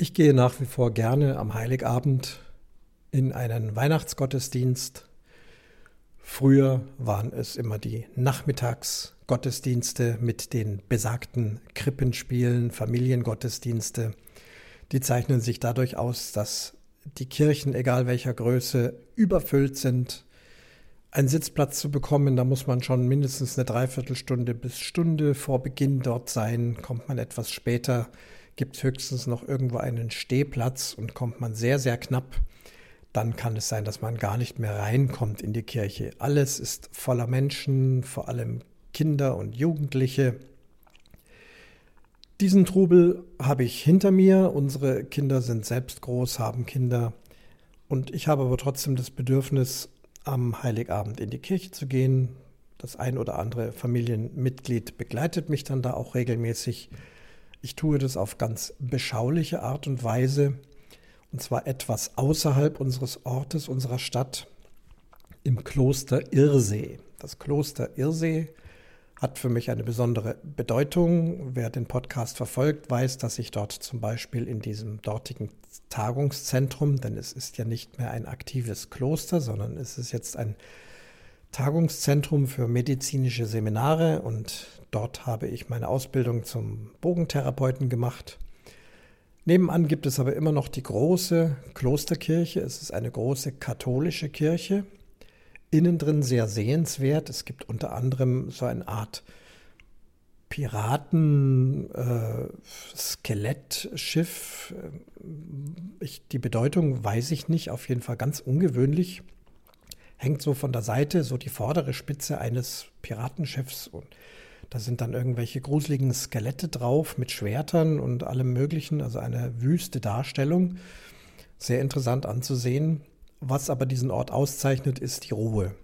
Ich gehe nach wie vor gerne am Heiligabend in einen Weihnachtsgottesdienst. Früher waren es immer die Nachmittagsgottesdienste mit den besagten Krippenspielen, Familiengottesdienste. Die zeichnen sich dadurch aus, dass die Kirchen, egal welcher Größe, überfüllt sind. Ein Sitzplatz zu bekommen, da muss man schon mindestens eine Dreiviertelstunde bis Stunde vor Beginn dort sein. Kommt man etwas später, gibt es höchstens noch irgendwo einen Stehplatz und kommt man sehr, sehr knapp, dann kann es sein, dass man gar nicht mehr reinkommt in die Kirche. Alles ist voller Menschen, vor allem Kinder und Jugendliche. Diesen Trubel habe ich hinter mir. Unsere Kinder sind selbst groß, haben Kinder. Und ich habe aber trotzdem das Bedürfnis, am Heiligabend in die Kirche zu gehen. Das ein oder andere Familienmitglied begleitet mich dann da auch regelmäßig. Ich tue das auf ganz beschauliche Art und Weise, und zwar etwas außerhalb unseres Ortes, unserer Stadt, im Kloster Irsee. Das Kloster Irsee hat für mich eine besondere Bedeutung. Wer den Podcast verfolgt, weiß, dass ich dort zum Beispiel in diesem dortigen Tagungszentrum, denn es ist ja nicht mehr ein aktives Kloster, sondern es ist jetzt ein Tagungszentrum für medizinische Seminare und dort habe ich meine Ausbildung zum Bogentherapeuten gemacht. Nebenan gibt es aber immer noch die große Klosterkirche. Es ist eine große katholische Kirche. Innen drin sehr sehenswert. Es gibt unter anderem so eine Art Piraten-Skelettschiff. Äh, die Bedeutung weiß ich nicht, auf jeden Fall ganz ungewöhnlich hängt so von der Seite so die vordere Spitze eines Piratenschiffs und da sind dann irgendwelche gruseligen Skelette drauf mit Schwertern und allem Möglichen, also eine wüste Darstellung. Sehr interessant anzusehen. Was aber diesen Ort auszeichnet, ist die Ruhe.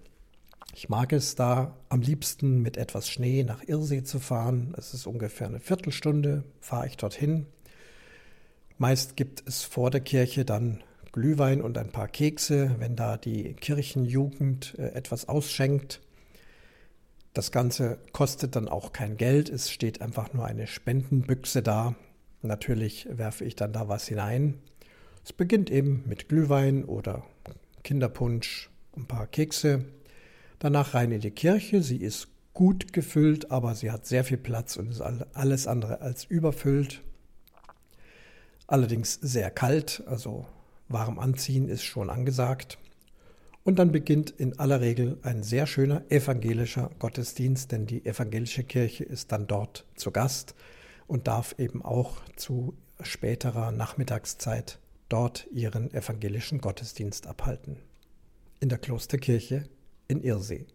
Ich mag es da am liebsten mit etwas Schnee nach Irsee zu fahren. Es ist ungefähr eine Viertelstunde, fahre ich dorthin. Meist gibt es vor der Kirche dann Glühwein und ein paar Kekse, wenn da die Kirchenjugend äh, etwas ausschenkt. Das Ganze kostet dann auch kein Geld, es steht einfach nur eine Spendenbüchse da. Natürlich werfe ich dann da was hinein. Es beginnt eben mit Glühwein oder Kinderpunsch, ein paar Kekse. Danach rein in die Kirche. Sie ist gut gefüllt, aber sie hat sehr viel Platz und ist alles andere als überfüllt. Allerdings sehr kalt, also warm anziehen ist schon angesagt. Und dann beginnt in aller Regel ein sehr schöner evangelischer Gottesdienst, denn die evangelische Kirche ist dann dort zu Gast und darf eben auch zu späterer Nachmittagszeit dort ihren evangelischen Gottesdienst abhalten. In der Klosterkirche in Irsee.